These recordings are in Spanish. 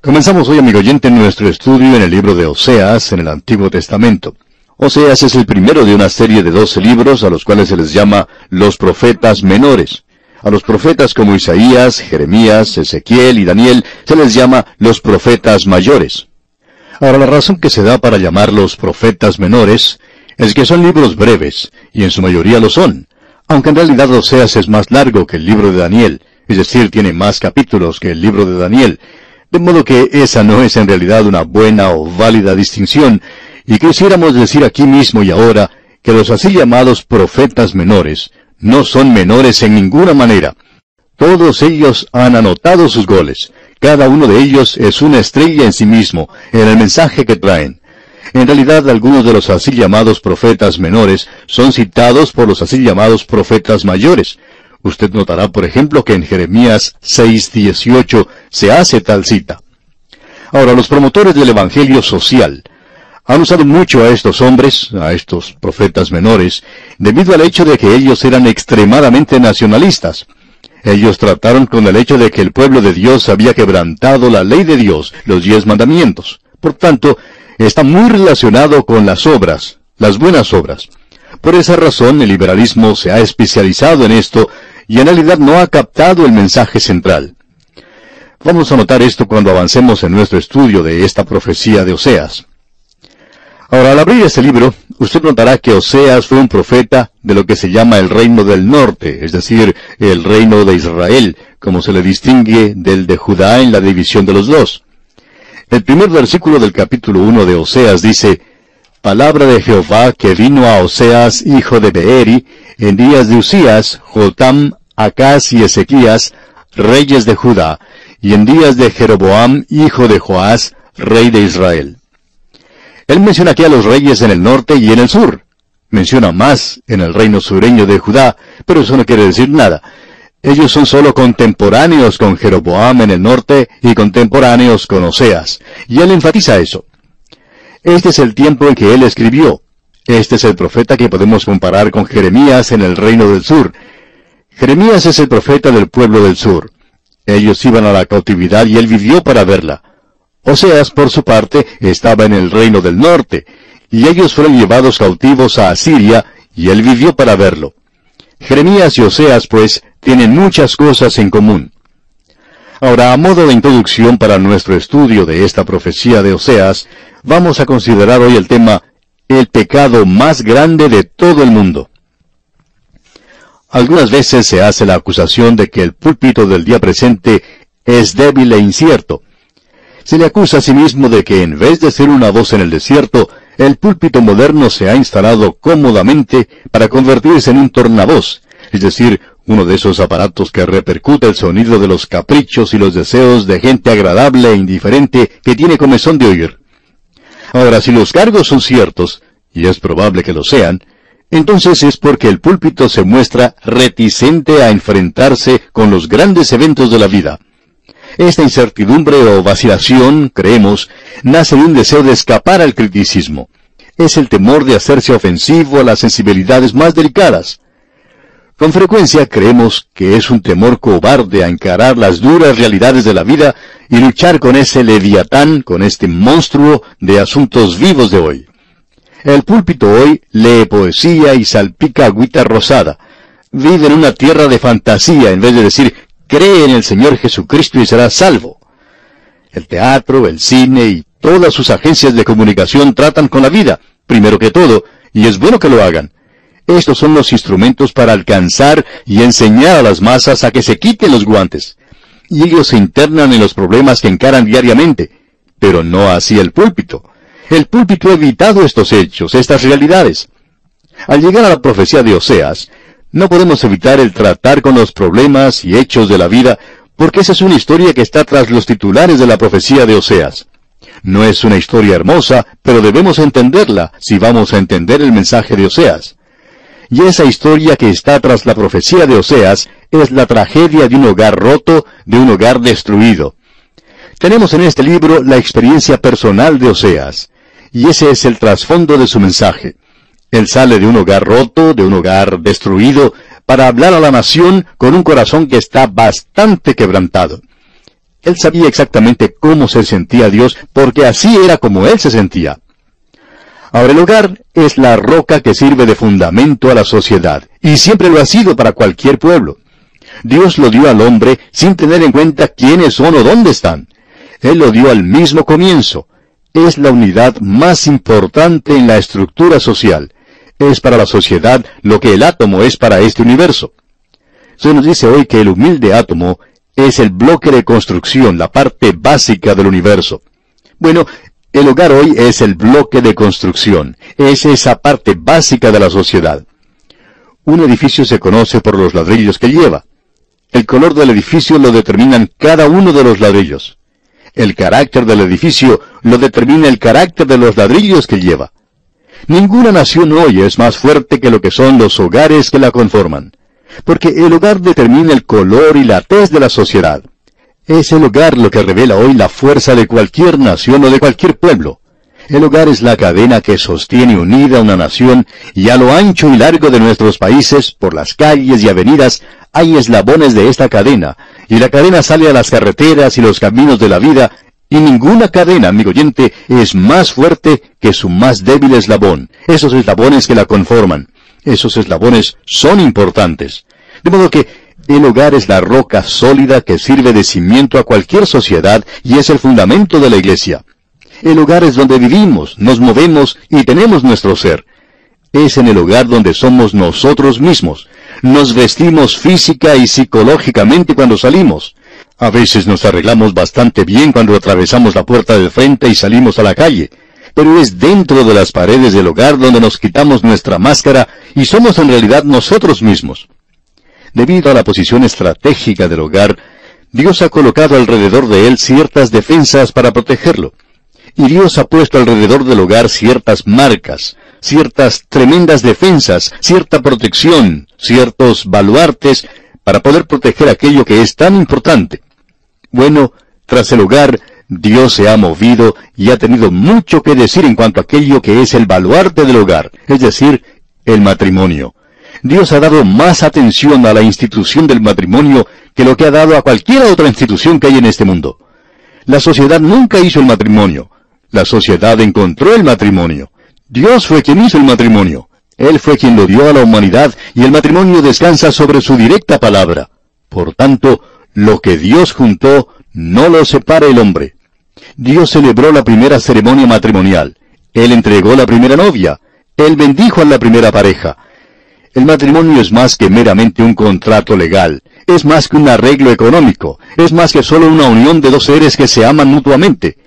Comenzamos hoy, amigo oyente, nuestro estudio en el libro de Oseas en el Antiguo Testamento. Oseas es el primero de una serie de doce libros a los cuales se les llama los profetas menores. A los profetas como Isaías, Jeremías, Ezequiel y Daniel se les llama los profetas mayores. Ahora la razón que se da para llamarlos profetas menores es que son libros breves, y en su mayoría lo son, aunque en realidad Oseas es más largo que el libro de Daniel, es decir, tiene más capítulos que el libro de Daniel, de modo que esa no es en realidad una buena o válida distinción, y quisiéramos decir aquí mismo y ahora que los así llamados profetas menores no son menores en ninguna manera. Todos ellos han anotado sus goles. Cada uno de ellos es una estrella en sí mismo, en el mensaje que traen. En realidad, algunos de los así llamados profetas menores son citados por los así llamados profetas mayores, Usted notará, por ejemplo, que en Jeremías 6.18 se hace tal cita. Ahora, los promotores del Evangelio social han usado mucho a estos hombres, a estos profetas menores, debido al hecho de que ellos eran extremadamente nacionalistas. Ellos trataron con el hecho de que el pueblo de Dios había quebrantado la ley de Dios, los diez mandamientos. Por tanto, está muy relacionado con las obras, las buenas obras. Por esa razón, el liberalismo se ha especializado en esto y en realidad no ha captado el mensaje central. Vamos a notar esto cuando avancemos en nuestro estudio de esta profecía de Oseas. Ahora, al abrir este libro, usted notará que Oseas fue un profeta de lo que se llama el reino del norte, es decir, el reino de Israel, como se le distingue del de Judá en la división de los dos. El primer versículo del capítulo 1 de Oseas dice, Palabra de Jehová que vino a Oseas, hijo de Beeri, en días de Usías, Jotam, Acaz y Ezequías, reyes de Judá, y en días de Jeroboam, hijo de Joás, rey de Israel. Él menciona aquí a los reyes en el norte y en el sur. Menciona más en el reino sureño de Judá, pero eso no quiere decir nada. Ellos son solo contemporáneos con Jeroboam en el norte y contemporáneos con Oseas. Y él enfatiza eso. Este es el tiempo en que él escribió. Este es el profeta que podemos comparar con Jeremías en el reino del sur. Jeremías es el profeta del pueblo del sur. Ellos iban a la cautividad y él vivió para verla. Oseas, por su parte, estaba en el reino del norte, y ellos fueron llevados cautivos a Asiria, y él vivió para verlo. Jeremías y Oseas, pues, tienen muchas cosas en común. Ahora, a modo de introducción para nuestro estudio de esta profecía de Oseas, vamos a considerar hoy el tema el pecado más grande de todo el mundo. Algunas veces se hace la acusación de que el púlpito del día presente es débil e incierto. Se le acusa a sí mismo de que en vez de ser una voz en el desierto, el púlpito moderno se ha instalado cómodamente para convertirse en un tornavoz, es decir, uno de esos aparatos que repercute el sonido de los caprichos y los deseos de gente agradable e indiferente que tiene comezón de oír. Ahora, si los cargos son ciertos, y es probable que lo sean, entonces es porque el púlpito se muestra reticente a enfrentarse con los grandes eventos de la vida. Esta incertidumbre o vacilación, creemos, nace de un deseo de escapar al criticismo. Es el temor de hacerse ofensivo a las sensibilidades más delicadas. Con frecuencia creemos que es un temor cobarde a encarar las duras realidades de la vida y luchar con ese leviatán, con este monstruo de asuntos vivos de hoy. El púlpito hoy lee poesía y salpica agüita rosada. Vive en una tierra de fantasía en vez de decir, cree en el Señor Jesucristo y serás salvo. El teatro, el cine y todas sus agencias de comunicación tratan con la vida, primero que todo, y es bueno que lo hagan. Estos son los instrumentos para alcanzar y enseñar a las masas a que se quiten los guantes. Y ellos se internan en los problemas que encaran diariamente, pero no así el púlpito. El púlpito ha evitado estos hechos, estas realidades. Al llegar a la profecía de Oseas, no podemos evitar el tratar con los problemas y hechos de la vida, porque esa es una historia que está tras los titulares de la profecía de Oseas. No es una historia hermosa, pero debemos entenderla si vamos a entender el mensaje de Oseas. Y esa historia que está tras la profecía de Oseas es la tragedia de un hogar roto, de un hogar destruido. Tenemos en este libro la experiencia personal de Oseas, y ese es el trasfondo de su mensaje. Él sale de un hogar roto, de un hogar destruido, para hablar a la nación con un corazón que está bastante quebrantado. Él sabía exactamente cómo se sentía Dios, porque así era como Él se sentía. Ahora el hogar es la roca que sirve de fundamento a la sociedad, y siempre lo ha sido para cualquier pueblo. Dios lo dio al hombre sin tener en cuenta quiénes son o dónde están. Él lo dio al mismo comienzo. Es la unidad más importante en la estructura social. Es para la sociedad lo que el átomo es para este universo. Se nos dice hoy que el humilde átomo es el bloque de construcción, la parte básica del universo. Bueno, el hogar hoy es el bloque de construcción, es esa parte básica de la sociedad. Un edificio se conoce por los ladrillos que lleva. El color del edificio lo determinan cada uno de los ladrillos. El carácter del edificio lo determina el carácter de los ladrillos que lleva. Ninguna nación hoy es más fuerte que lo que son los hogares que la conforman porque el hogar determina el color y la tez de la sociedad. Es el hogar lo que revela hoy la fuerza de cualquier nación o de cualquier pueblo. El hogar es la cadena que sostiene unida una nación y a lo ancho y largo de nuestros países, por las calles y avenidas, hay eslabones de esta cadena, y la cadena sale a las carreteras y los caminos de la vida, y ninguna cadena, amigo oyente, es más fuerte que su más débil eslabón, esos eslabones que la conforman. Esos eslabones son importantes. De modo que el hogar es la roca sólida que sirve de cimiento a cualquier sociedad y es el fundamento de la iglesia. El hogar es donde vivimos, nos movemos y tenemos nuestro ser. Es en el hogar donde somos nosotros mismos. Nos vestimos física y psicológicamente cuando salimos. A veces nos arreglamos bastante bien cuando atravesamos la puerta de frente y salimos a la calle pero es dentro de las paredes del hogar donde nos quitamos nuestra máscara y somos en realidad nosotros mismos. Debido a la posición estratégica del hogar, Dios ha colocado alrededor de él ciertas defensas para protegerlo. Y Dios ha puesto alrededor del hogar ciertas marcas, ciertas tremendas defensas, cierta protección, ciertos baluartes para poder proteger aquello que es tan importante. Bueno, tras el hogar, Dios se ha movido y ha tenido mucho que decir en cuanto a aquello que es el baluarte del hogar, es decir, el matrimonio. Dios ha dado más atención a la institución del matrimonio que lo que ha dado a cualquier otra institución que hay en este mundo. La sociedad nunca hizo el matrimonio. La sociedad encontró el matrimonio. Dios fue quien hizo el matrimonio. Él fue quien lo dio a la humanidad y el matrimonio descansa sobre su directa palabra. Por tanto, lo que Dios juntó, no lo separe el hombre. Dios celebró la primera ceremonia matrimonial. Él entregó la primera novia. Él bendijo a la primera pareja. El matrimonio es más que meramente un contrato legal. Es más que un arreglo económico. Es más que solo una unión de dos seres que se aman mutuamente.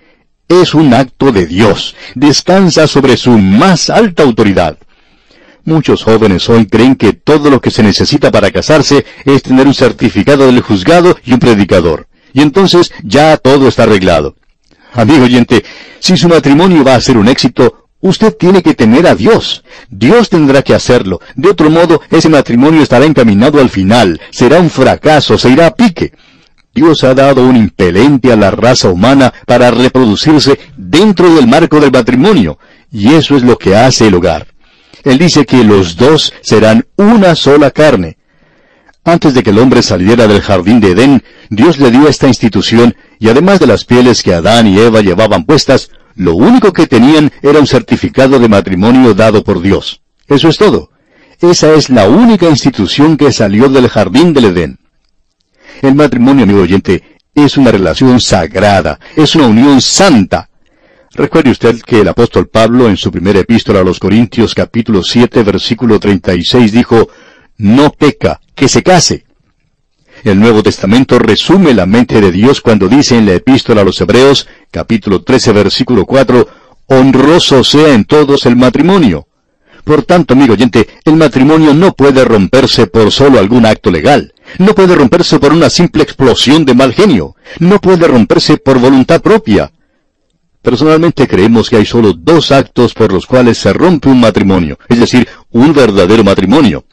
Es un acto de Dios. Descansa sobre su más alta autoridad. Muchos jóvenes hoy creen que todo lo que se necesita para casarse es tener un certificado del juzgado y un predicador. Y entonces ya todo está arreglado. Amigo oyente, si su matrimonio va a ser un éxito, usted tiene que temer a Dios. Dios tendrá que hacerlo. De otro modo, ese matrimonio estará encaminado al final. Será un fracaso, se irá a pique. Dios ha dado un impelente a la raza humana para reproducirse dentro del marco del matrimonio. Y eso es lo que hace el hogar. Él dice que los dos serán una sola carne. Antes de que el hombre saliera del jardín de Edén, Dios le dio esta institución y además de las pieles que Adán y Eva llevaban puestas, lo único que tenían era un certificado de matrimonio dado por Dios. Eso es todo. Esa es la única institución que salió del jardín del Edén. El matrimonio, amigo oyente, es una relación sagrada, es una unión santa. Recuerde usted que el apóstol Pablo en su primera epístola a los Corintios capítulo 7 versículo 36 dijo, no peca, que se case. El Nuevo Testamento resume la mente de Dios cuando dice en la epístola a los Hebreos, capítulo 13, versículo 4, honroso sea en todos el matrimonio. Por tanto, amigo oyente, el matrimonio no puede romperse por solo algún acto legal. No puede romperse por una simple explosión de mal genio. No puede romperse por voluntad propia. Personalmente creemos que hay solo dos actos por los cuales se rompe un matrimonio, es decir, un verdadero matrimonio.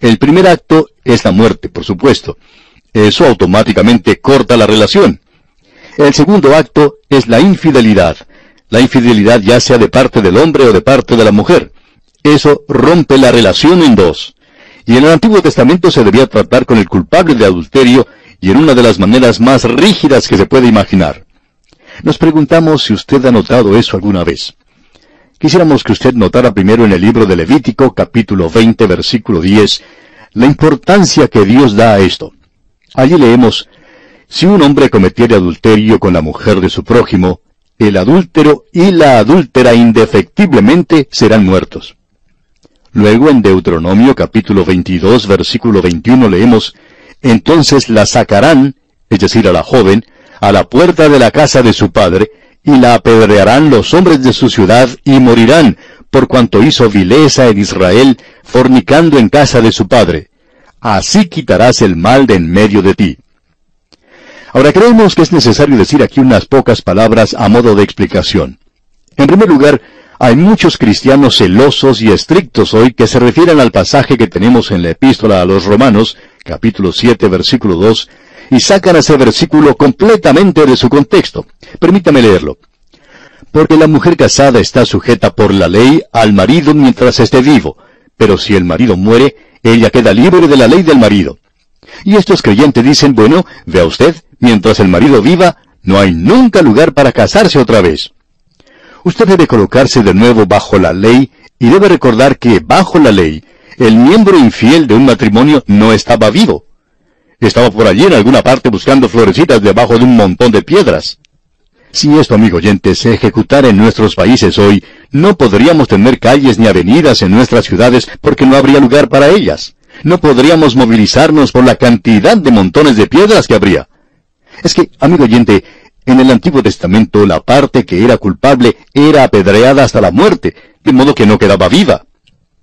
El primer acto es la muerte, por supuesto. Eso automáticamente corta la relación. El segundo acto es la infidelidad. La infidelidad ya sea de parte del hombre o de parte de la mujer. Eso rompe la relación en dos. Y en el Antiguo Testamento se debía tratar con el culpable de adulterio y en una de las maneras más rígidas que se puede imaginar. Nos preguntamos si usted ha notado eso alguna vez. Quisiéramos que usted notara primero en el libro de Levítico, capítulo 20, versículo 10, la importancia que Dios da a esto. Allí leemos, si un hombre cometiere adulterio con la mujer de su prójimo, el adúltero y la adúltera indefectiblemente serán muertos. Luego en Deuteronomio capítulo 22 versículo 21 leemos, Entonces la sacarán, es decir, a la joven, a la puerta de la casa de su padre, y la apedrearán los hombres de su ciudad, y morirán, por cuanto hizo vileza en Israel, fornicando en casa de su padre. Así quitarás el mal de en medio de ti. Ahora creemos que es necesario decir aquí unas pocas palabras a modo de explicación. En primer lugar, hay muchos cristianos celosos y estrictos hoy que se refieren al pasaje que tenemos en la epístola a los Romanos, capítulo 7, versículo 2, y sacan ese versículo completamente de su contexto. Permítame leerlo. Porque la mujer casada está sujeta por la ley al marido mientras esté vivo, pero si el marido muere, ella queda libre de la ley del marido. Y estos creyentes dicen, bueno, vea usted, mientras el marido viva, no hay nunca lugar para casarse otra vez. Usted debe colocarse de nuevo bajo la ley y debe recordar que bajo la ley, el miembro infiel de un matrimonio no estaba vivo. Estaba por allí en alguna parte buscando florecitas debajo de un montón de piedras. Si esto, amigo oyente, se ejecutara en nuestros países hoy, no podríamos tener calles ni avenidas en nuestras ciudades porque no habría lugar para ellas. No podríamos movilizarnos por la cantidad de montones de piedras que habría. Es que, amigo oyente, en el Antiguo Testamento la parte que era culpable era apedreada hasta la muerte, de modo que no quedaba viva.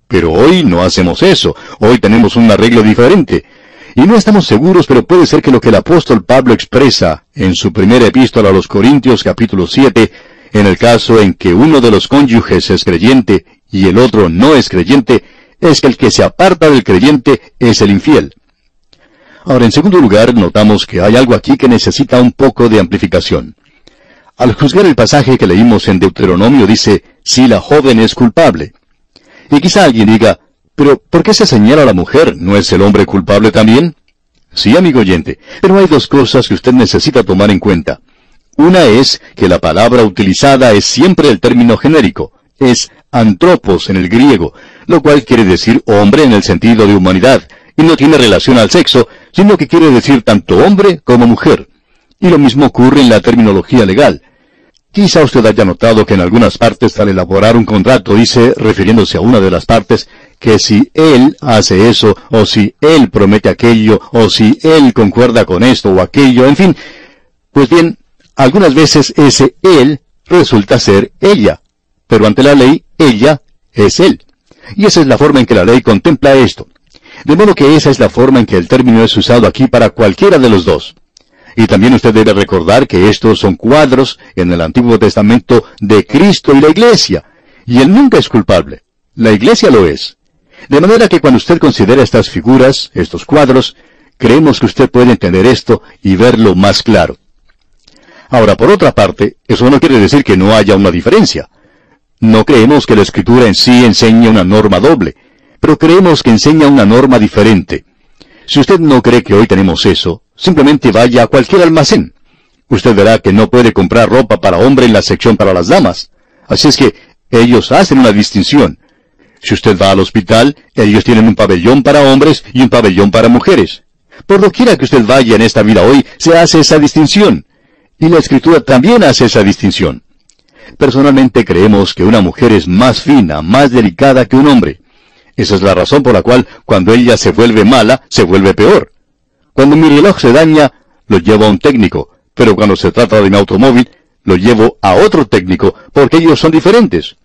Pero hoy no hacemos eso, hoy tenemos un arreglo diferente. Y no estamos seguros, pero puede ser que lo que el apóstol Pablo expresa en su primera epístola a los Corintios capítulo 7, en el caso en que uno de los cónyuges es creyente y el otro no es creyente, es que el que se aparta del creyente es el infiel. Ahora, en segundo lugar, notamos que hay algo aquí que necesita un poco de amplificación. Al juzgar el pasaje que leímos en Deuteronomio dice, si la joven es culpable. Y quizá alguien diga, pero ¿por qué se señala a la mujer? ¿No es el hombre culpable también? Sí, amigo oyente, pero hay dos cosas que usted necesita tomar en cuenta. Una es que la palabra utilizada es siempre el término genérico, es antropos en el griego, lo cual quiere decir hombre en el sentido de humanidad, y no tiene relación al sexo, sino que quiere decir tanto hombre como mujer. Y lo mismo ocurre en la terminología legal. Quizá usted haya notado que en algunas partes al elaborar un contrato dice, refiriéndose a una de las partes, que si él hace eso, o si él promete aquello, o si él concuerda con esto o aquello, en fin. Pues bien, algunas veces ese él resulta ser ella, pero ante la ley, ella es él. Y esa es la forma en que la ley contempla esto. De modo que esa es la forma en que el término es usado aquí para cualquiera de los dos. Y también usted debe recordar que estos son cuadros en el Antiguo Testamento de Cristo y la Iglesia. Y Él nunca es culpable. La Iglesia lo es. De manera que cuando usted considera estas figuras, estos cuadros, creemos que usted puede entender esto y verlo más claro. Ahora, por otra parte, eso no quiere decir que no haya una diferencia. No creemos que la Escritura en sí enseñe una norma doble pero creemos que enseña una norma diferente. Si usted no cree que hoy tenemos eso, simplemente vaya a cualquier almacén. Usted verá que no puede comprar ropa para hombre en la sección para las damas. Así es que ellos hacen una distinción. Si usted va al hospital, ellos tienen un pabellón para hombres y un pabellón para mujeres. Por doquiera que usted vaya en esta vida hoy, se hace esa distinción. Y la escritura también hace esa distinción. Personalmente creemos que una mujer es más fina, más delicada que un hombre. Esa es la razón por la cual cuando ella se vuelve mala, se vuelve peor. Cuando mi reloj se daña, lo llevo a un técnico, pero cuando se trata de mi automóvil, lo llevo a otro técnico, porque ellos son diferentes.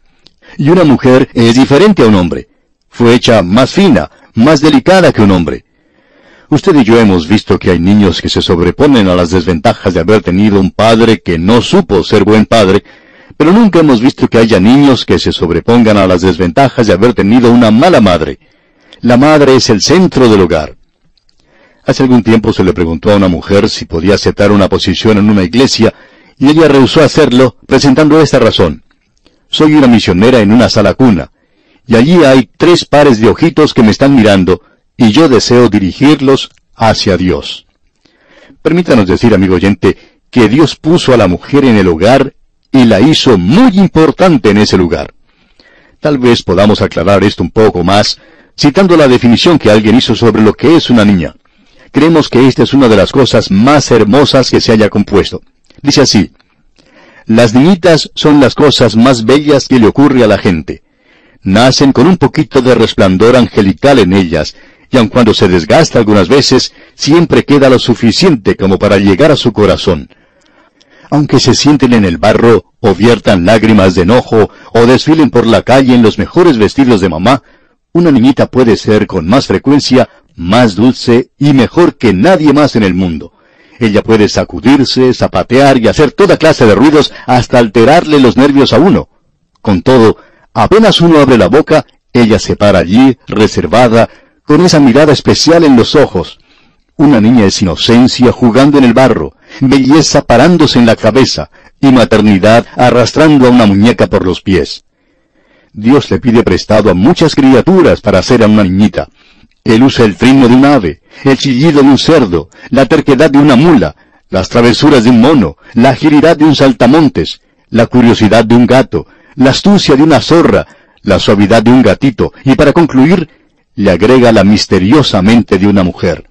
Y una mujer es diferente a un hombre. Fue hecha más fina, más delicada que un hombre. Usted y yo hemos visto que hay niños que se sobreponen a las desventajas de haber tenido un padre que no supo ser buen padre, pero nunca hemos visto que haya niños que se sobrepongan a las desventajas de haber tenido una mala madre. La madre es el centro del hogar. Hace algún tiempo se le preguntó a una mujer si podía aceptar una posición en una iglesia, y ella rehusó hacerlo, presentando esta razón. Soy una misionera en una sala cuna, y allí hay tres pares de ojitos que me están mirando, y yo deseo dirigirlos hacia Dios. Permítanos decir, amigo oyente, que Dios puso a la mujer en el hogar y la hizo muy importante en ese lugar. Tal vez podamos aclarar esto un poco más citando la definición que alguien hizo sobre lo que es una niña. Creemos que esta es una de las cosas más hermosas que se haya compuesto. Dice así, las niñitas son las cosas más bellas que le ocurre a la gente. Nacen con un poquito de resplandor angelical en ellas, y aun cuando se desgasta algunas veces, siempre queda lo suficiente como para llegar a su corazón. Aunque se sienten en el barro, o viertan lágrimas de enojo, o desfilen por la calle en los mejores vestidos de mamá, una niñita puede ser con más frecuencia más dulce y mejor que nadie más en el mundo. Ella puede sacudirse, zapatear y hacer toda clase de ruidos hasta alterarle los nervios a uno. Con todo, apenas uno abre la boca, ella se para allí, reservada, con esa mirada especial en los ojos. Una niña es inocencia jugando en el barro, belleza parándose en la cabeza, y maternidad arrastrando a una muñeca por los pies. Dios le pide prestado a muchas criaturas para hacer a una niñita. Él usa el trino de un ave, el chillido de un cerdo, la terquedad de una mula, las travesuras de un mono, la agilidad de un saltamontes, la curiosidad de un gato, la astucia de una zorra, la suavidad de un gatito, y para concluir, le agrega la misteriosa mente de una mujer.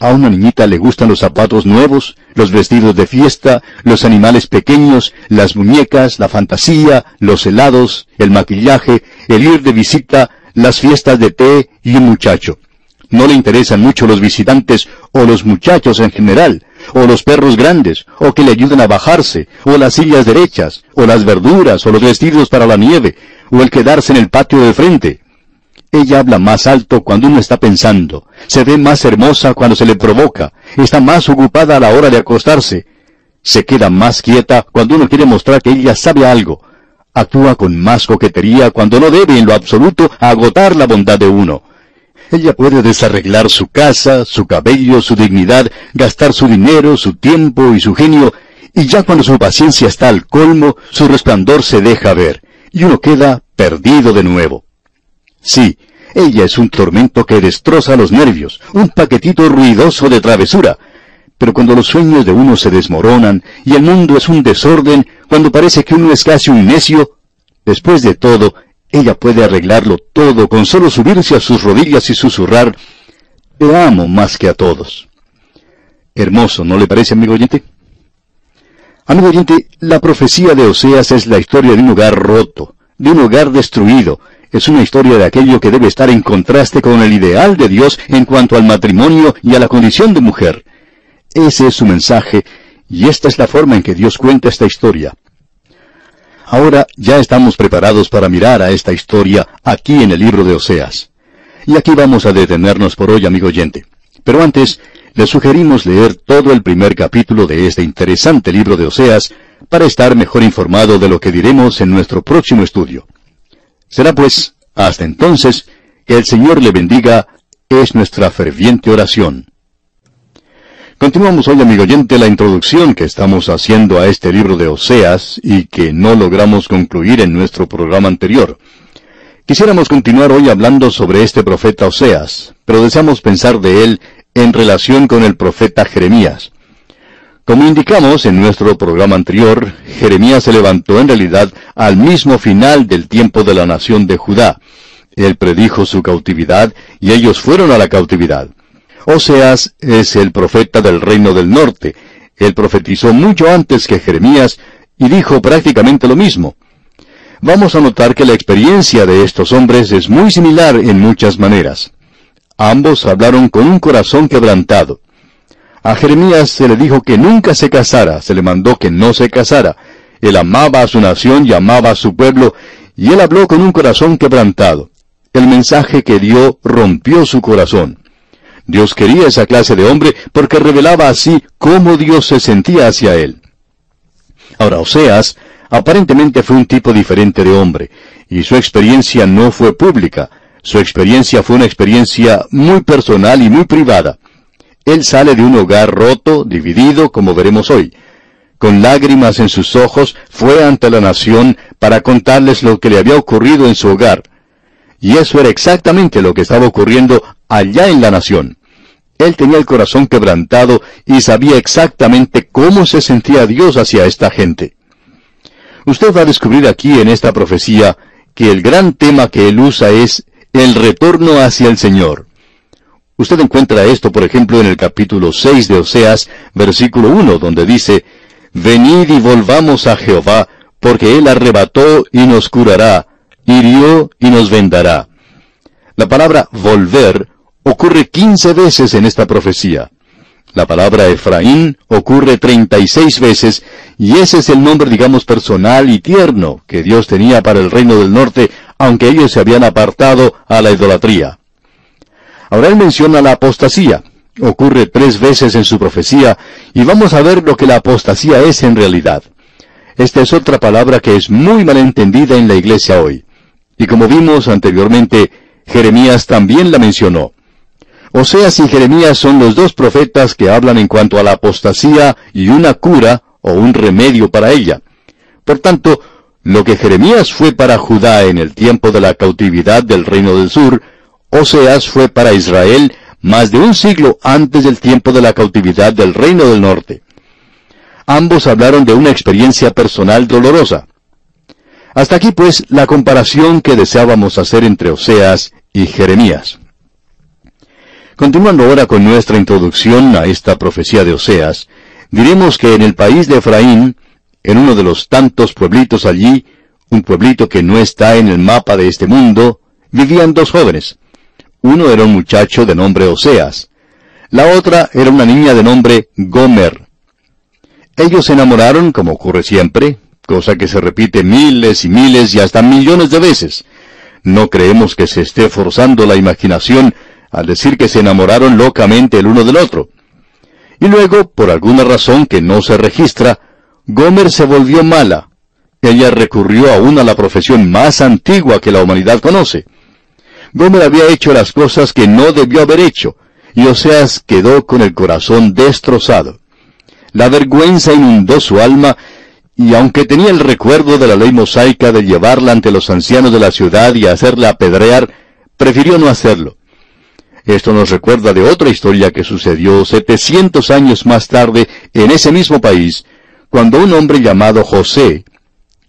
A una niñita le gustan los zapatos nuevos, los vestidos de fiesta, los animales pequeños, las muñecas, la fantasía, los helados, el maquillaje, el ir de visita, las fiestas de té y un muchacho. No le interesan mucho los visitantes o los muchachos en general, o los perros grandes, o que le ayuden a bajarse, o las sillas derechas, o las verduras, o los vestidos para la nieve, o el quedarse en el patio de frente. Ella habla más alto cuando uno está pensando, se ve más hermosa cuando se le provoca, está más ocupada a la hora de acostarse, se queda más quieta cuando uno quiere mostrar que ella sabe algo, actúa con más coquetería cuando no debe en lo absoluto agotar la bondad de uno. Ella puede desarreglar su casa, su cabello, su dignidad, gastar su dinero, su tiempo y su genio, y ya cuando su paciencia está al colmo, su resplandor se deja ver, y uno queda perdido de nuevo. Sí, ella es un tormento que destroza los nervios, un paquetito ruidoso de travesura. Pero cuando los sueños de uno se desmoronan y el mundo es un desorden, cuando parece que uno es casi un necio, después de todo, ella puede arreglarlo todo con solo subirse a sus rodillas y susurrar, Te amo más que a todos. Hermoso, ¿no le parece, amigo oyente? Amigo oyente, la profecía de Oseas es la historia de un hogar roto, de un hogar destruido, es una historia de aquello que debe estar en contraste con el ideal de Dios en cuanto al matrimonio y a la condición de mujer. Ese es su mensaje, y esta es la forma en que Dios cuenta esta historia. Ahora ya estamos preparados para mirar a esta historia aquí en el libro de Oseas. Y aquí vamos a detenernos por hoy, amigo oyente. Pero antes, le sugerimos leer todo el primer capítulo de este interesante libro de Oseas para estar mejor informado de lo que diremos en nuestro próximo estudio. Será pues, hasta entonces, que el Señor le bendiga, es nuestra ferviente oración. Continuamos hoy, amigo oyente, la introducción que estamos haciendo a este libro de Oseas y que no logramos concluir en nuestro programa anterior. Quisiéramos continuar hoy hablando sobre este profeta Oseas, pero deseamos pensar de él en relación con el profeta Jeremías. Como indicamos en nuestro programa anterior, Jeremías se levantó en realidad al mismo final del tiempo de la nación de Judá. Él predijo su cautividad y ellos fueron a la cautividad. Oseas es el profeta del reino del norte. Él profetizó mucho antes que Jeremías y dijo prácticamente lo mismo. Vamos a notar que la experiencia de estos hombres es muy similar en muchas maneras. Ambos hablaron con un corazón quebrantado. A Jeremías se le dijo que nunca se casara, se le mandó que no se casara. Él amaba a su nación y amaba a su pueblo, y él habló con un corazón quebrantado. El mensaje que dio rompió su corazón. Dios quería esa clase de hombre porque revelaba así cómo Dios se sentía hacia él. Ahora, Oseas aparentemente fue un tipo diferente de hombre, y su experiencia no fue pública. Su experiencia fue una experiencia muy personal y muy privada. Él sale de un hogar roto, dividido, como veremos hoy. Con lágrimas en sus ojos, fue ante la nación para contarles lo que le había ocurrido en su hogar. Y eso era exactamente lo que estaba ocurriendo allá en la nación. Él tenía el corazón quebrantado y sabía exactamente cómo se sentía Dios hacia esta gente. Usted va a descubrir aquí en esta profecía que el gran tema que él usa es el retorno hacia el Señor. Usted encuentra esto, por ejemplo, en el capítulo 6 de Oseas, versículo 1, donde dice, Venid y volvamos a Jehová, porque Él arrebató y nos curará, hirió y nos vendará. La palabra volver ocurre quince veces en esta profecía. La palabra Efraín ocurre treinta y seis veces, y ese es el nombre, digamos, personal y tierno que Dios tenía para el reino del norte, aunque ellos se habían apartado a la idolatría. Ahora él menciona la apostasía. Ocurre tres veces en su profecía, y vamos a ver lo que la apostasía es en realidad. Esta es otra palabra que es muy mal entendida en la iglesia hoy. Y como vimos anteriormente, Jeremías también la mencionó. Oseas y Jeremías son los dos profetas que hablan en cuanto a la apostasía y una cura o un remedio para ella. Por tanto, lo que Jeremías fue para Judá en el tiempo de la cautividad del reino del sur, Oseas fue para Israel más de un siglo antes del tiempo de la cautividad del reino del norte. Ambos hablaron de una experiencia personal dolorosa. Hasta aquí pues la comparación que deseábamos hacer entre Oseas y Jeremías. Continuando ahora con nuestra introducción a esta profecía de Oseas, diremos que en el país de Efraín, en uno de los tantos pueblitos allí, un pueblito que no está en el mapa de este mundo, vivían dos jóvenes. Uno era un muchacho de nombre Oseas. La otra era una niña de nombre Gomer. Ellos se enamoraron, como ocurre siempre, cosa que se repite miles y miles y hasta millones de veces. No creemos que se esté forzando la imaginación al decir que se enamoraron locamente el uno del otro. Y luego, por alguna razón que no se registra, Gomer se volvió mala. Ella recurrió aún a la profesión más antigua que la humanidad conoce. Gomer había hecho las cosas que no debió haber hecho, y Oseas quedó con el corazón destrozado. La vergüenza inundó su alma, y aunque tenía el recuerdo de la ley mosaica de llevarla ante los ancianos de la ciudad y hacerla apedrear, prefirió no hacerlo. Esto nos recuerda de otra historia que sucedió 700 años más tarde en ese mismo país, cuando un hombre llamado José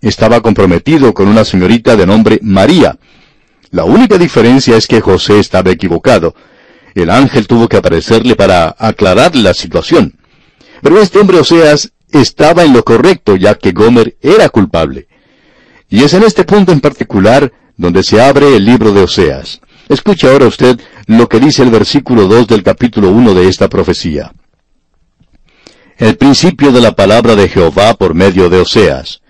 estaba comprometido con una señorita de nombre María, la única diferencia es que José estaba equivocado. El ángel tuvo que aparecerle para aclarar la situación. Pero este hombre Oseas estaba en lo correcto, ya que Gomer era culpable. Y es en este punto en particular donde se abre el libro de Oseas. Escuche ahora usted lo que dice el versículo 2 del capítulo 1 de esta profecía. El principio de la palabra de Jehová por medio de Oseas.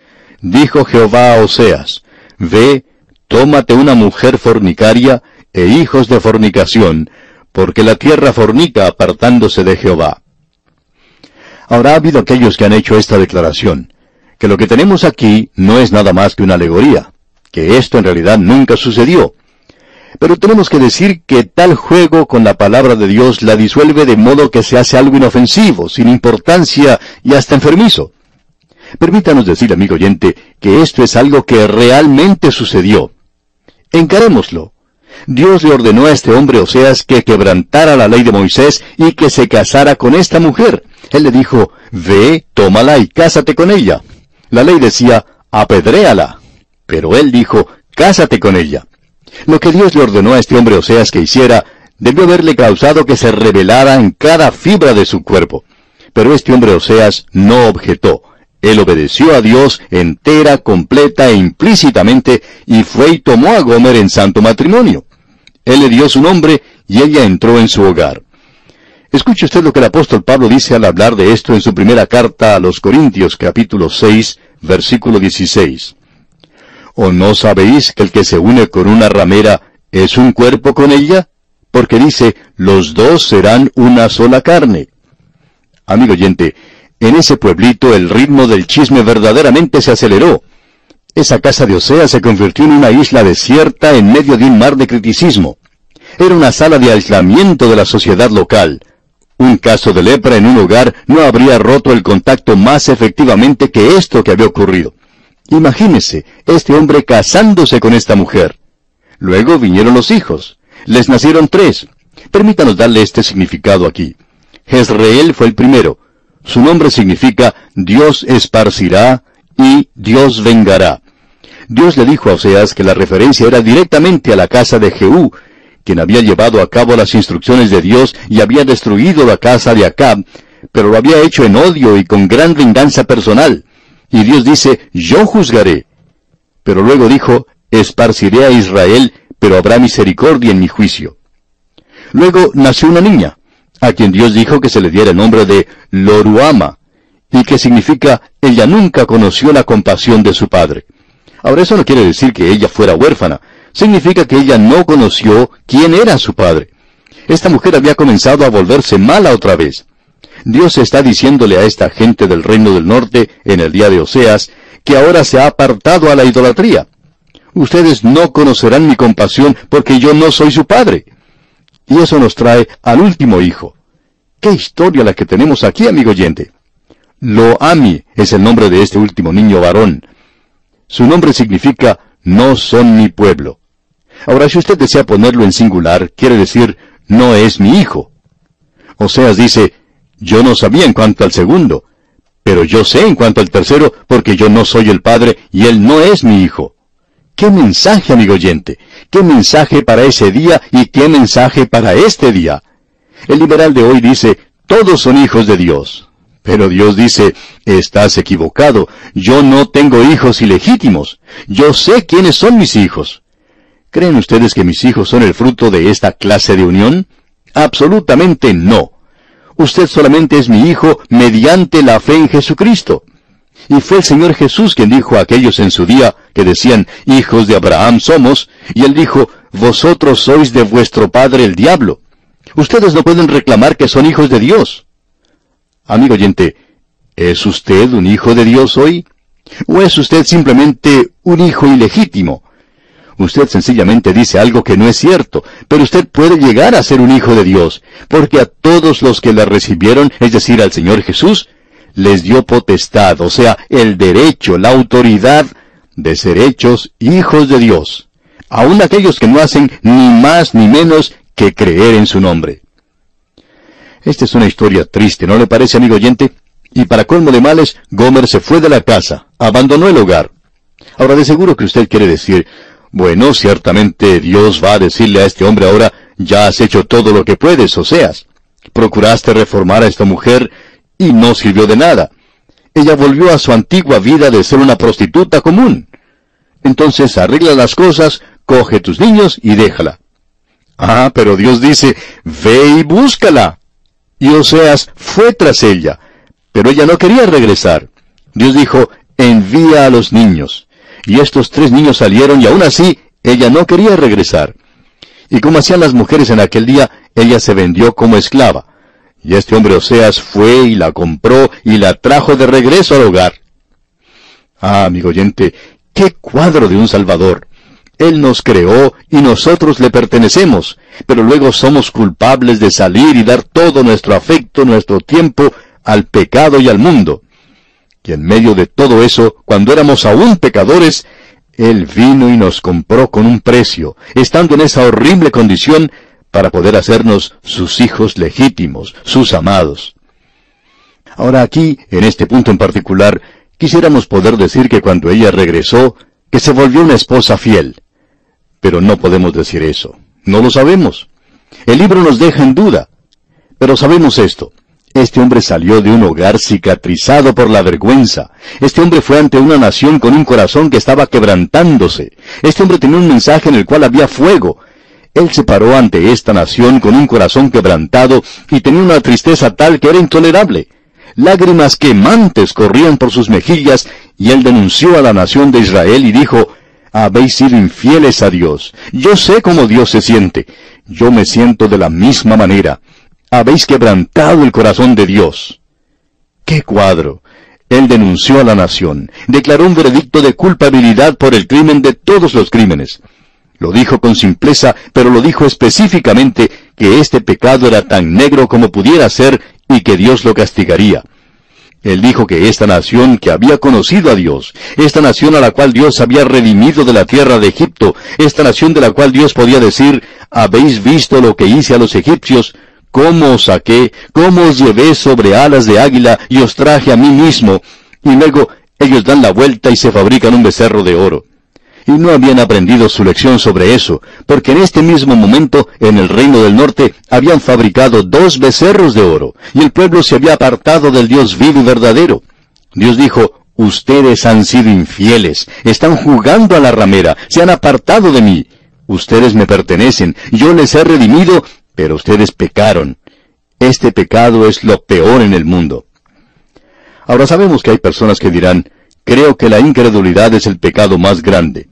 Dijo Jehová a Oseas, Ve, tómate una mujer fornicaria e hijos de fornicación, porque la tierra fornica apartándose de Jehová. Ahora ha habido aquellos que han hecho esta declaración, que lo que tenemos aquí no es nada más que una alegoría, que esto en realidad nunca sucedió. Pero tenemos que decir que tal juego con la palabra de Dios la disuelve de modo que se hace algo inofensivo, sin importancia y hasta enfermizo. Permítanos decir, amigo oyente, que esto es algo que realmente sucedió. Encarémoslo. Dios le ordenó a este hombre Oseas que quebrantara la ley de Moisés y que se casara con esta mujer. Él le dijo, ve, tómala y cásate con ella. La ley decía, apedréala. Pero él dijo, cásate con ella. Lo que Dios le ordenó a este hombre Oseas que hiciera, debió haberle causado que se revelara en cada fibra de su cuerpo. Pero este hombre Oseas no objetó. Él obedeció a Dios entera, completa e implícitamente y fue y tomó a Gomer en santo matrimonio. Él le dio su nombre y ella entró en su hogar. Escuche usted lo que el apóstol Pablo dice al hablar de esto en su primera carta a los Corintios capítulo 6, versículo 16. ¿O no sabéis que el que se une con una ramera es un cuerpo con ella? Porque dice, los dos serán una sola carne. Amigo oyente, en ese pueblito el ritmo del chisme verdaderamente se aceleró. Esa casa de Osea se convirtió en una isla desierta en medio de un mar de criticismo. Era una sala de aislamiento de la sociedad local. Un caso de lepra en un hogar no habría roto el contacto más efectivamente que esto que había ocurrido. Imagínese, este hombre casándose con esta mujer. Luego vinieron los hijos. Les nacieron tres. Permítanos darle este significado aquí. Jezreel fue el primero. Su nombre significa Dios esparcirá y Dios vengará. Dios le dijo a Oseas que la referencia era directamente a la casa de Jehú, quien había llevado a cabo las instrucciones de Dios y había destruido la casa de Acab, pero lo había hecho en odio y con gran venganza personal. Y Dios dice, yo juzgaré. Pero luego dijo, esparciré a Israel, pero habrá misericordia en mi juicio. Luego nació una niña, a quien Dios dijo que se le diera el nombre de Loruama, y que significa ella nunca conoció la compasión de su padre. Ahora eso no quiere decir que ella fuera huérfana, significa que ella no conoció quién era su padre. Esta mujer había comenzado a volverse mala otra vez. Dios está diciéndole a esta gente del reino del norte, en el día de Oseas, que ahora se ha apartado a la idolatría. Ustedes no conocerán mi compasión porque yo no soy su padre. Y eso nos trae al último hijo. ¿Qué historia la que tenemos aquí, amigo oyente? Loami es el nombre de este último niño varón. Su nombre significa no son mi pueblo. Ahora, si usted desea ponerlo en singular, quiere decir no es mi hijo. Oseas dice, yo no sabía en cuanto al segundo, pero yo sé en cuanto al tercero, porque yo no soy el padre y él no es mi hijo. ¿Qué mensaje, amigo oyente? ¿Qué mensaje para ese día y qué mensaje para este día? El liberal de hoy dice, todos son hijos de Dios. Pero Dios dice, estás equivocado, yo no tengo hijos ilegítimos, yo sé quiénes son mis hijos. ¿Creen ustedes que mis hijos son el fruto de esta clase de unión? Absolutamente no. Usted solamente es mi hijo mediante la fe en Jesucristo. Y fue el Señor Jesús quien dijo a aquellos en su día que decían, hijos de Abraham somos, y él dijo, vosotros sois de vuestro padre el diablo. Ustedes no pueden reclamar que son hijos de Dios. Amigo oyente, ¿es usted un hijo de Dios hoy? ¿O es usted simplemente un hijo ilegítimo? Usted sencillamente dice algo que no es cierto, pero usted puede llegar a ser un hijo de Dios, porque a todos los que la recibieron, es decir, al Señor Jesús, les dio potestad, o sea, el derecho, la autoridad de ser hechos hijos de Dios, aun aquellos que no hacen ni más ni menos que creer en su nombre. Esta es una historia triste, ¿no le parece, amigo oyente? Y para colmo de males, Gomer se fue de la casa, abandonó el hogar. Ahora, de seguro que usted quiere decir, bueno, ciertamente Dios va a decirle a este hombre ahora, ya has hecho todo lo que puedes, o seas. Procuraste reformar a esta mujer y no sirvió de nada. Ella volvió a su antigua vida de ser una prostituta común. Entonces arregla las cosas, coge tus niños y déjala. Ah, pero Dios dice, ve y búscala. Y Oseas fue tras ella, pero ella no quería regresar. Dios dijo, envía a los niños. Y estos tres niños salieron y aún así ella no quería regresar. Y como hacían las mujeres en aquel día, ella se vendió como esclava. Y este hombre Oseas fue y la compró y la trajo de regreso al hogar. Ah, amigo oyente, qué cuadro de un Salvador. Él nos creó y nosotros le pertenecemos, pero luego somos culpables de salir y dar todo nuestro afecto, nuestro tiempo al pecado y al mundo. Y en medio de todo eso, cuando éramos aún pecadores, Él vino y nos compró con un precio, estando en esa horrible condición, para poder hacernos sus hijos legítimos, sus amados. Ahora aquí, en este punto en particular, quisiéramos poder decir que cuando ella regresó, que se volvió una esposa fiel. Pero no podemos decir eso. No lo sabemos. El libro nos deja en duda. Pero sabemos esto. Este hombre salió de un hogar cicatrizado por la vergüenza. Este hombre fue ante una nación con un corazón que estaba quebrantándose. Este hombre tenía un mensaje en el cual había fuego. Él se paró ante esta nación con un corazón quebrantado y tenía una tristeza tal que era intolerable. Lágrimas quemantes corrían por sus mejillas y él denunció a la nación de Israel y dijo, habéis sido infieles a Dios. Yo sé cómo Dios se siente. Yo me siento de la misma manera. Habéis quebrantado el corazón de Dios. ¡Qué cuadro! Él denunció a la nación, declaró un veredicto de culpabilidad por el crimen de todos los crímenes. Lo dijo con simpleza, pero lo dijo específicamente que este pecado era tan negro como pudiera ser y que Dios lo castigaría. Él dijo que esta nación que había conocido a Dios, esta nación a la cual Dios había redimido de la tierra de Egipto, esta nación de la cual Dios podía decir, habéis visto lo que hice a los egipcios, cómo os saqué, cómo os llevé sobre alas de águila y os traje a mí mismo, y luego ellos dan la vuelta y se fabrican un becerro de oro y no habían aprendido su lección sobre eso, porque en este mismo momento, en el reino del norte, habían fabricado dos becerros de oro, y el pueblo se había apartado del Dios vivo y verdadero. Dios dijo, Ustedes han sido infieles, están jugando a la ramera, se han apartado de mí. Ustedes me pertenecen, yo les he redimido, pero ustedes pecaron. Este pecado es lo peor en el mundo. Ahora sabemos que hay personas que dirán, creo que la incredulidad es el pecado más grande.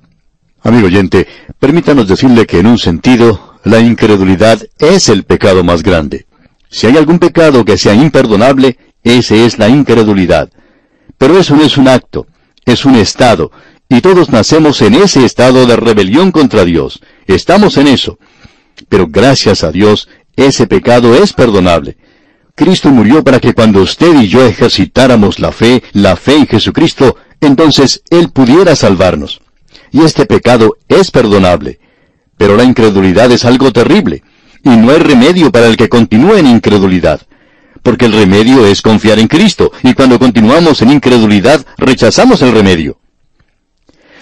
Amigo oyente, permítanos decirle que en un sentido, la incredulidad es el pecado más grande. Si hay algún pecado que sea imperdonable, ese es la incredulidad. Pero eso no es un acto, es un estado, y todos nacemos en ese estado de rebelión contra Dios. Estamos en eso. Pero gracias a Dios, ese pecado es perdonable. Cristo murió para que cuando usted y yo ejercitáramos la fe, la fe en Jesucristo, entonces Él pudiera salvarnos y este pecado es perdonable. Pero la incredulidad es algo terrible, y no hay remedio para el que continúe en incredulidad. Porque el remedio es confiar en Cristo, y cuando continuamos en incredulidad rechazamos el remedio.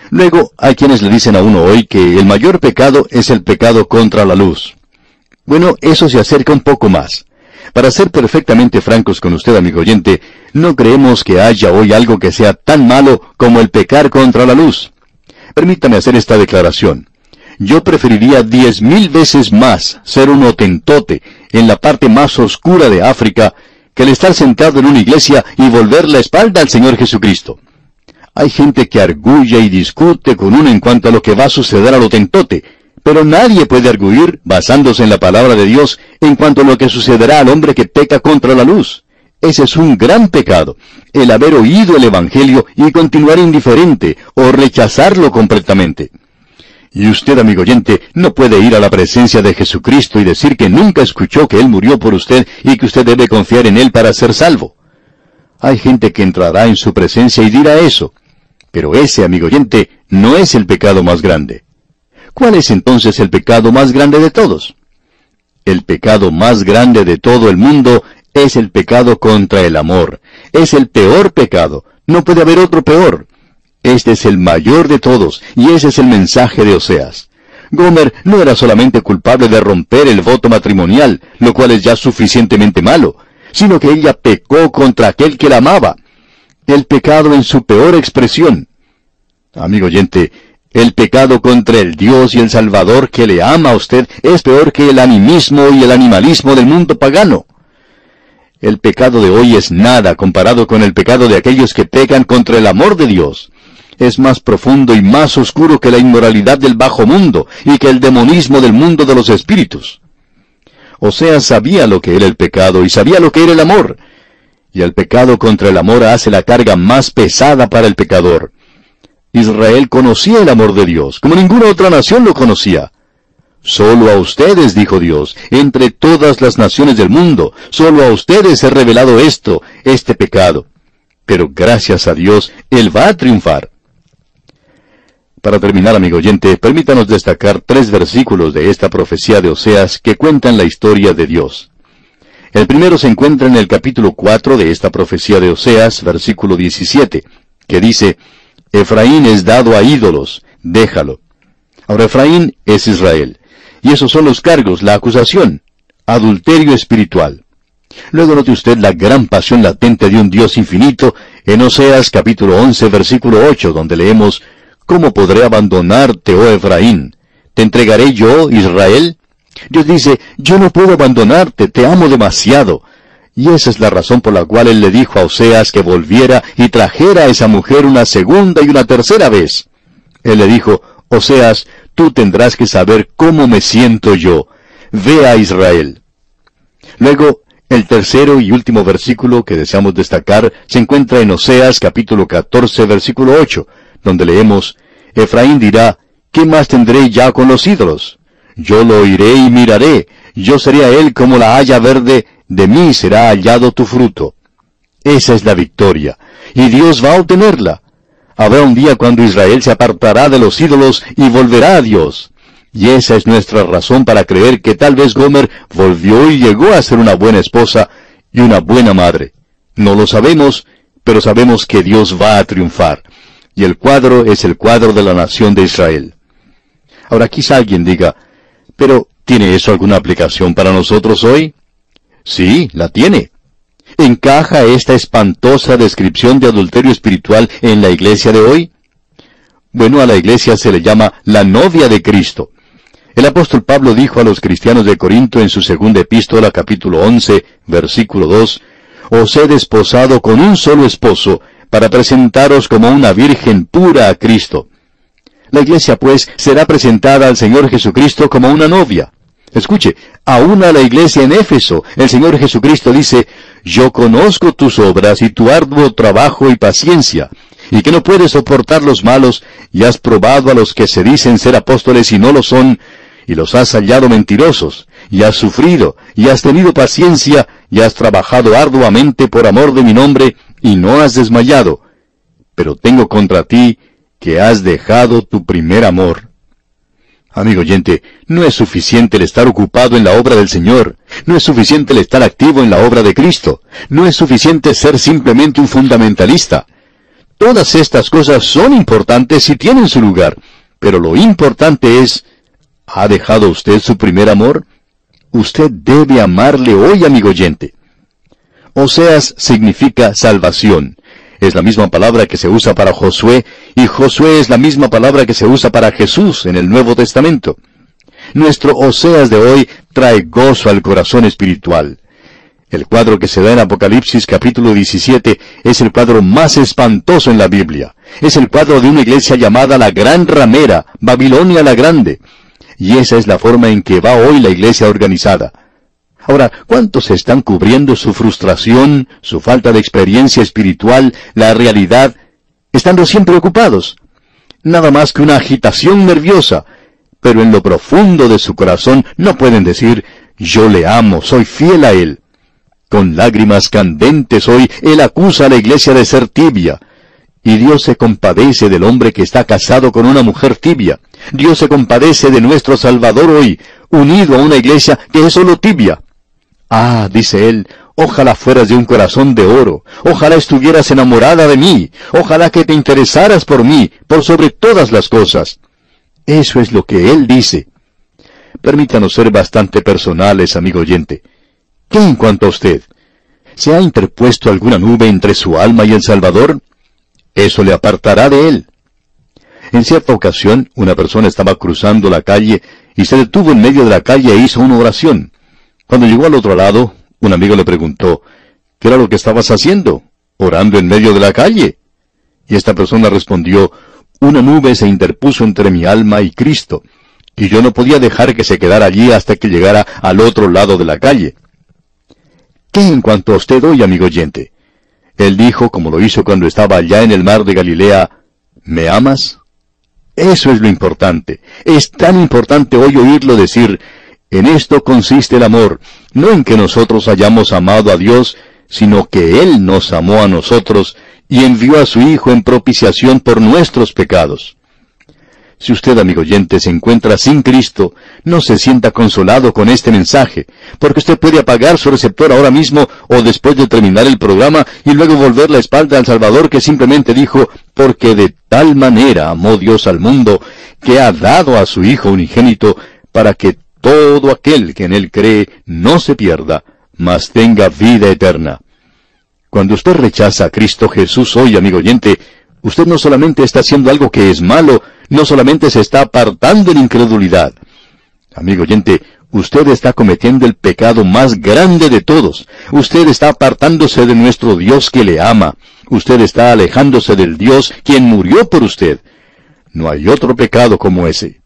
Luego hay quienes le dicen a uno hoy que el mayor pecado es el pecado contra la luz. Bueno, eso se acerca un poco más. Para ser perfectamente francos con usted, amigo oyente, no creemos que haya hoy algo que sea tan malo como el pecar contra la luz. Permítame hacer esta declaración. Yo preferiría diez mil veces más ser un otentote en la parte más oscura de África que el estar sentado en una iglesia y volver la espalda al Señor Jesucristo. Hay gente que arguye y discute con uno en cuanto a lo que va a suceder al otentote, pero nadie puede arguir, basándose en la palabra de Dios, en cuanto a lo que sucederá al hombre que peca contra la luz. Ese es un gran pecado, el haber oído el Evangelio y continuar indiferente o rechazarlo completamente. Y usted, amigo oyente, no puede ir a la presencia de Jesucristo y decir que nunca escuchó que Él murió por usted y que usted debe confiar en Él para ser salvo. Hay gente que entrará en su presencia y dirá eso. Pero ese, amigo oyente, no es el pecado más grande. ¿Cuál es entonces el pecado más grande de todos? El pecado más grande de todo el mundo es el pecado contra el amor. Es el peor pecado. No puede haber otro peor. Este es el mayor de todos, y ese es el mensaje de Oseas. Gomer no era solamente culpable de romper el voto matrimonial, lo cual es ya suficientemente malo, sino que ella pecó contra aquel que la amaba. El pecado en su peor expresión. Amigo oyente, el pecado contra el Dios y el Salvador que le ama a usted es peor que el animismo y el animalismo del mundo pagano. El pecado de hoy es nada comparado con el pecado de aquellos que pecan contra el amor de Dios. Es más profundo y más oscuro que la inmoralidad del bajo mundo y que el demonismo del mundo de los espíritus. O sea, sabía lo que era el pecado y sabía lo que era el amor. Y el pecado contra el amor hace la carga más pesada para el pecador. Israel conocía el amor de Dios, como ninguna otra nación lo conocía. Solo a ustedes, dijo Dios, entre todas las naciones del mundo, solo a ustedes he revelado esto, este pecado. Pero gracias a Dios, Él va a triunfar. Para terminar, amigo oyente, permítanos destacar tres versículos de esta profecía de Oseas que cuentan la historia de Dios. El primero se encuentra en el capítulo 4 de esta profecía de Oseas, versículo 17, que dice, Efraín es dado a ídolos, déjalo. Ahora Efraín es Israel. Y esos son los cargos, la acusación. Adulterio espiritual. Luego note usted la gran pasión latente de un Dios infinito en Oseas capítulo 11 versículo 8 donde leemos, ¿Cómo podré abandonarte, oh Efraín? ¿Te entregaré yo, Israel? Dios dice, yo no puedo abandonarte, te amo demasiado. Y esa es la razón por la cual él le dijo a Oseas que volviera y trajera a esa mujer una segunda y una tercera vez. Él le dijo, Oseas, tú tendrás que saber cómo me siento yo. Ve a Israel. Luego, el tercero y último versículo que deseamos destacar se encuentra en Oseas capítulo 14 versículo 8, donde leemos, Efraín dirá, ¿qué más tendré ya con los ídolos? Yo lo oiré y miraré, yo seré a él como la haya verde, de mí será hallado tu fruto. Esa es la victoria, y Dios va a obtenerla. Habrá un día cuando Israel se apartará de los ídolos y volverá a Dios. Y esa es nuestra razón para creer que tal vez Gomer volvió y llegó a ser una buena esposa y una buena madre. No lo sabemos, pero sabemos que Dios va a triunfar. Y el cuadro es el cuadro de la nación de Israel. Ahora quizá alguien diga, pero ¿tiene eso alguna aplicación para nosotros hoy? Sí, la tiene. ¿Encaja esta espantosa descripción de adulterio espiritual en la iglesia de hoy? Bueno, a la iglesia se le llama la novia de Cristo. El apóstol Pablo dijo a los cristianos de Corinto en su segunda epístola capítulo 11, versículo 2, Os he desposado con un solo esposo, para presentaros como una virgen pura a Cristo. La iglesia, pues, será presentada al Señor Jesucristo como una novia. Escuche, aún a la iglesia en Éfeso, el Señor Jesucristo dice, Yo conozco tus obras y tu arduo trabajo y paciencia, y que no puedes soportar los malos, y has probado a los que se dicen ser apóstoles y no lo son, y los has hallado mentirosos, y has sufrido, y has tenido paciencia, y has trabajado arduamente por amor de mi nombre, y no has desmayado. Pero tengo contra ti que has dejado tu primer amor. Amigo oyente, no es suficiente el estar ocupado en la obra del Señor, no es suficiente el estar activo en la obra de Cristo, no es suficiente ser simplemente un fundamentalista. Todas estas cosas son importantes y tienen su lugar, pero lo importante es, ¿ha dejado usted su primer amor? Usted debe amarle hoy, amigo oyente. Oseas significa salvación. Es la misma palabra que se usa para Josué, y Josué es la misma palabra que se usa para Jesús en el Nuevo Testamento. Nuestro Oseas de hoy trae gozo al corazón espiritual. El cuadro que se da en Apocalipsis capítulo 17 es el cuadro más espantoso en la Biblia. Es el cuadro de una iglesia llamada la Gran Ramera, Babilonia la Grande. Y esa es la forma en que va hoy la iglesia organizada. Ahora, ¿cuántos están cubriendo su frustración, su falta de experiencia espiritual, la realidad, estando siempre ocupados? Nada más que una agitación nerviosa, pero en lo profundo de su corazón no pueden decir, yo le amo, soy fiel a él. Con lágrimas candentes hoy, él acusa a la iglesia de ser tibia. Y Dios se compadece del hombre que está casado con una mujer tibia. Dios se compadece de nuestro Salvador hoy, unido a una iglesia que es solo tibia. Ah, dice él, ojalá fueras de un corazón de oro, ojalá estuvieras enamorada de mí, ojalá que te interesaras por mí, por sobre todas las cosas. Eso es lo que él dice. Permítanos ser bastante personales, amigo oyente. ¿Qué en cuanto a usted? ¿Se ha interpuesto alguna nube entre su alma y el Salvador? Eso le apartará de él. En cierta ocasión, una persona estaba cruzando la calle y se detuvo en medio de la calle e hizo una oración. Cuando llegó al otro lado, un amigo le preguntó, ¿qué era lo que estabas haciendo? Orando en medio de la calle. Y esta persona respondió, una nube se interpuso entre mi alma y Cristo, y yo no podía dejar que se quedara allí hasta que llegara al otro lado de la calle. ¿Qué en cuanto a usted hoy, amigo oyente? Él dijo, como lo hizo cuando estaba allá en el mar de Galilea, ¿me amas? Eso es lo importante. Es tan importante hoy oírlo decir, en esto consiste el amor, no en que nosotros hayamos amado a Dios, sino que Él nos amó a nosotros y envió a su Hijo en propiciación por nuestros pecados. Si usted, amigo oyente, se encuentra sin Cristo, no se sienta consolado con este mensaje, porque usted puede apagar su receptor ahora mismo o después de terminar el programa y luego volver la espalda al Salvador que simplemente dijo, porque de tal manera amó Dios al mundo, que ha dado a su Hijo unigénito, para que todo aquel que en él cree no se pierda, mas tenga vida eterna. Cuando usted rechaza a Cristo Jesús hoy, amigo oyente, usted no solamente está haciendo algo que es malo, no solamente se está apartando en incredulidad. Amigo oyente, usted está cometiendo el pecado más grande de todos. Usted está apartándose de nuestro Dios que le ama. Usted está alejándose del Dios quien murió por usted. No hay otro pecado como ese.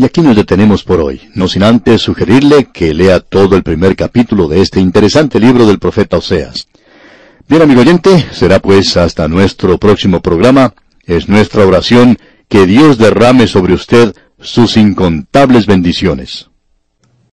Y aquí nos detenemos por hoy, no sin antes sugerirle que lea todo el primer capítulo de este interesante libro del profeta Oseas. Bien, amigo oyente, será pues hasta nuestro próximo programa. Es nuestra oración que Dios derrame sobre usted sus incontables bendiciones.